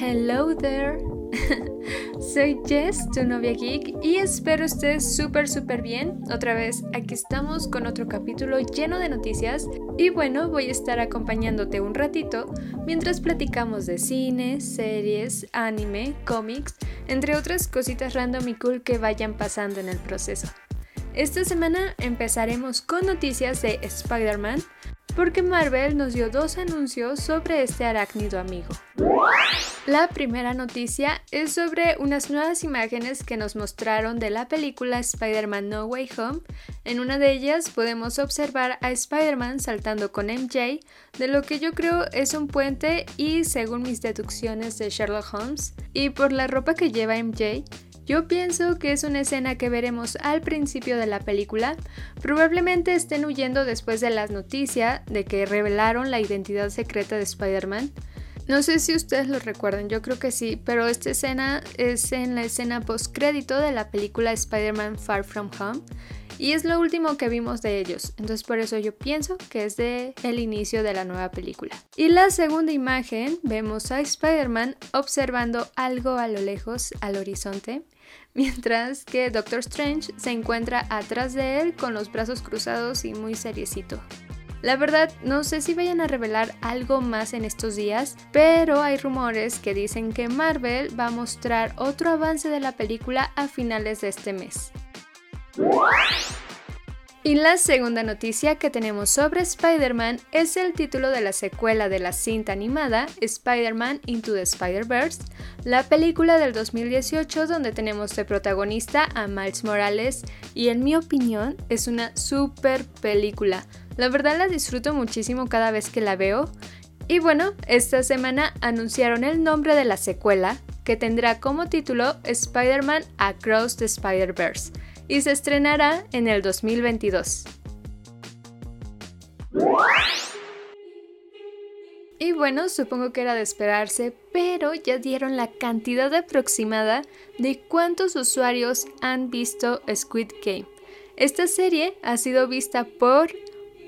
Hello there. Soy Jess, tu novia geek, y espero estés súper, súper bien. Otra vez, aquí estamos con otro capítulo lleno de noticias. Y bueno, voy a estar acompañándote un ratito mientras platicamos de cine, series, anime, cómics, entre otras cositas random y cool que vayan pasando en el proceso. Esta semana empezaremos con noticias de Spider-Man, porque Marvel nos dio dos anuncios sobre este arácnido amigo. La primera noticia es sobre unas nuevas imágenes que nos mostraron de la película Spider-Man No Way Home. En una de ellas podemos observar a Spider-Man saltando con MJ, de lo que yo creo es un puente y según mis deducciones de Sherlock Holmes, y por la ropa que lleva MJ, yo pienso que es una escena que veremos al principio de la película. Probablemente estén huyendo después de las noticias de que revelaron la identidad secreta de Spider-Man. No sé si ustedes lo recuerdan, yo creo que sí, pero esta escena es en la escena post-crédito de la película Spider-Man Far From Home y es lo último que vimos de ellos, entonces por eso yo pienso que es de el inicio de la nueva película. Y la segunda imagen vemos a Spider-Man observando algo a lo lejos al horizonte mientras que Doctor Strange se encuentra atrás de él con los brazos cruzados y muy seriecito. La verdad, no sé si vayan a revelar algo más en estos días, pero hay rumores que dicen que Marvel va a mostrar otro avance de la película a finales de este mes. Y la segunda noticia que tenemos sobre Spider-Man es el título de la secuela de la cinta animada Spider-Man Into the Spider-Verse, la película del 2018 donde tenemos de protagonista a Miles Morales y en mi opinión es una super película. La verdad la disfruto muchísimo cada vez que la veo. Y bueno, esta semana anunciaron el nombre de la secuela que tendrá como título Spider-Man Across the Spider-Verse y se estrenará en el 2022. Y bueno, supongo que era de esperarse, pero ya dieron la cantidad aproximada de cuántos usuarios han visto Squid Game. Esta serie ha sido vista por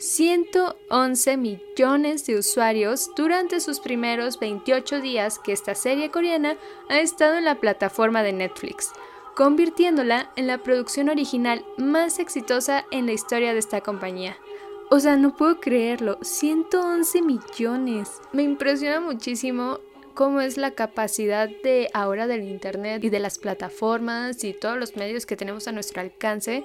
111 millones de usuarios durante sus primeros 28 días que esta serie coreana ha estado en la plataforma de Netflix convirtiéndola en la producción original más exitosa en la historia de esta compañía. O sea, no puedo creerlo, 111 millones. Me impresiona muchísimo cómo es la capacidad de ahora del Internet y de las plataformas y todos los medios que tenemos a nuestro alcance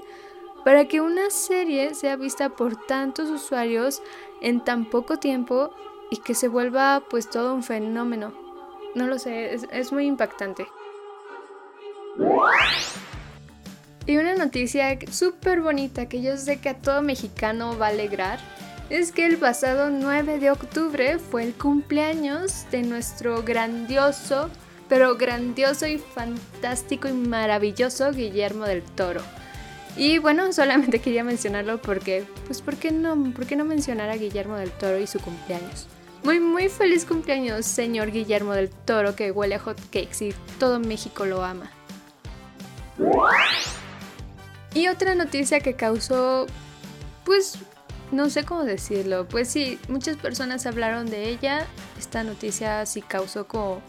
para que una serie sea vista por tantos usuarios en tan poco tiempo y que se vuelva pues todo un fenómeno. No lo sé, es, muy impactante. Y una noticia súper bonita que yo sé que a todo mexicano va a alegrar es que el pasado 9 de octubre fue el cumpleaños de nuestro grandioso, pero grandioso y fantástico y maravilloso Guillermo del Toro. Y bueno, solamente quería mencionarlo porque, pues, ¿por qué no, por qué no mencionar a Guillermo del Toro y su cumpleaños? Muy, muy feliz cumpleaños, señor Guillermo del Toro, que huele a hot cakes y todo México lo ama. Y otra noticia que causó, pues, no sé cómo decirlo, pues sí, muchas personas hablaron de ella, esta noticia sí causó como,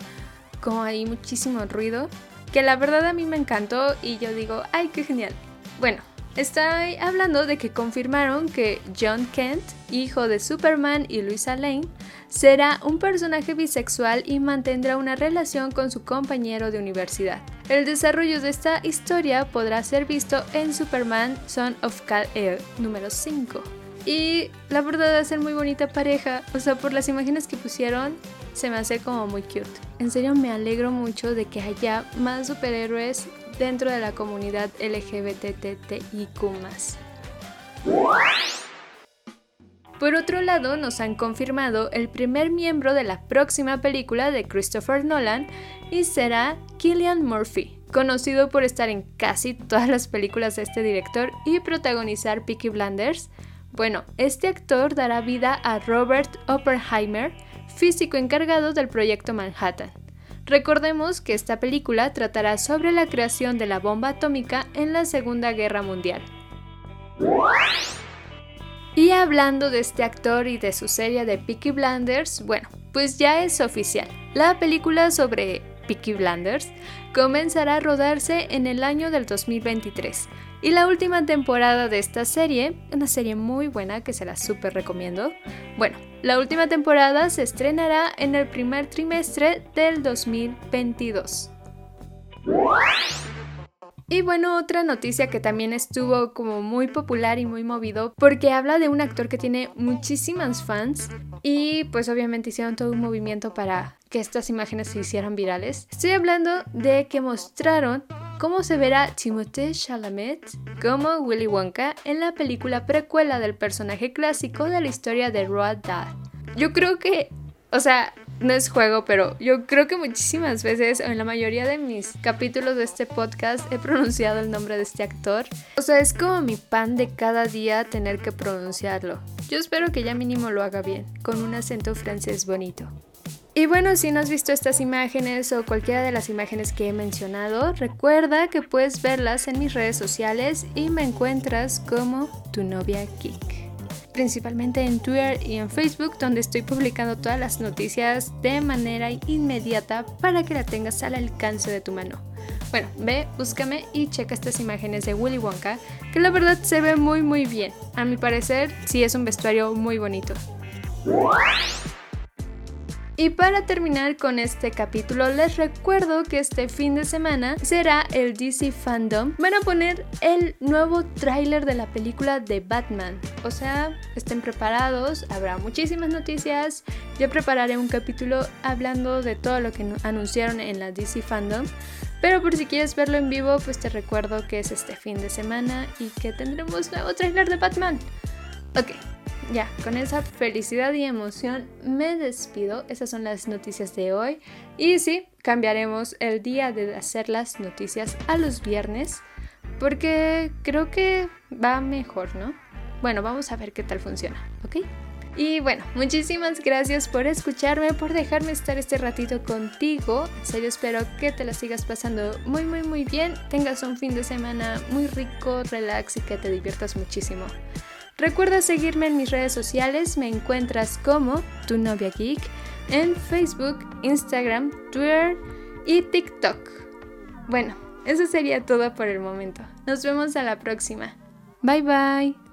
como ahí muchísimo ruido, que la verdad a mí me encantó y yo digo, ay, qué genial. Bueno, Estoy hablando de que confirmaron que John Kent, hijo de Superman y Luisa Lane, será un personaje bisexual y mantendrá una relación con su compañero de universidad. El desarrollo de esta historia podrá ser visto en Superman Son of Kal-El número 5. Y la verdad de ser muy bonita pareja, o sea, por las imágenes que pusieron, se me hace como muy cute. En serio me alegro mucho de que haya más superhéroes dentro de la comunidad LGBTTIQ. Por otro lado, nos han confirmado el primer miembro de la próxima película de Christopher Nolan y será Killian Murphy, conocido por estar en casi todas las películas de este director y protagonizar Peaky Blinders. Bueno, este actor dará vida a Robert Oppenheimer, físico encargado del proyecto Manhattan. Recordemos que esta película tratará sobre la creación de la bomba atómica en la Segunda Guerra Mundial. Y hablando de este actor y de su serie de Peaky Blinders, bueno, pues ya es oficial. La película sobre Peaky Blinders comenzará a rodarse en el año del 2023. Y la última temporada de esta serie, una serie muy buena que se la súper recomiendo, bueno, la última temporada se estrenará en el primer trimestre del 2022. Y bueno, otra noticia que también estuvo como muy popular y muy movido porque habla de un actor que tiene muchísimas fans y pues obviamente hicieron todo un movimiento para que estas imágenes se hicieran virales. Estoy hablando de que mostraron cómo se verá Timothée Chalamet como Willy Wonka en la película precuela del personaje clásico de la historia de Roald Dahl. Yo creo que, o sea, no es juego, pero yo creo que muchísimas veces, en la mayoría de mis capítulos de este podcast, he pronunciado el nombre de este actor. O sea, es como mi pan de cada día tener que pronunciarlo. Yo espero que ya mínimo lo haga bien, con un acento francés bonito. Y bueno, si no has visto estas imágenes o cualquiera de las imágenes que he mencionado, recuerda que puedes verlas en mis redes sociales y me encuentras como tu novia Geek principalmente en Twitter y en Facebook, donde estoy publicando todas las noticias de manera inmediata para que la tengas al alcance de tu mano. Bueno, ve, búscame y checa estas imágenes de Willy Wonka, que la verdad se ve muy muy bien. A mi parecer, sí es un vestuario muy bonito. Y para terminar con este capítulo, les recuerdo que este fin de semana será el DC Fandom. Van a poner el nuevo tráiler de la película de Batman. O sea, estén preparados, habrá muchísimas noticias. Yo prepararé un capítulo hablando de todo lo que anunciaron en la DC Fandom. Pero por si quieres verlo en vivo, pues te recuerdo que es este fin de semana y que tendremos nuevo tráiler de Batman. Ok, ya, con esa felicidad y emoción me despido. Esas son las noticias de hoy. Y sí, cambiaremos el día de hacer las noticias a los viernes. Porque creo que va mejor, ¿no? Bueno, vamos a ver qué tal funciona, ¿ok? Y bueno, muchísimas gracias por escucharme, por dejarme estar este ratito contigo. En serio, espero que te la sigas pasando muy, muy, muy bien. Tengas un fin de semana muy rico, relax y que te diviertas muchísimo. Recuerda seguirme en mis redes sociales, me encuentras como tu novia geek en Facebook, Instagram, Twitter y TikTok. Bueno, eso sería todo por el momento. Nos vemos a la próxima. Bye bye.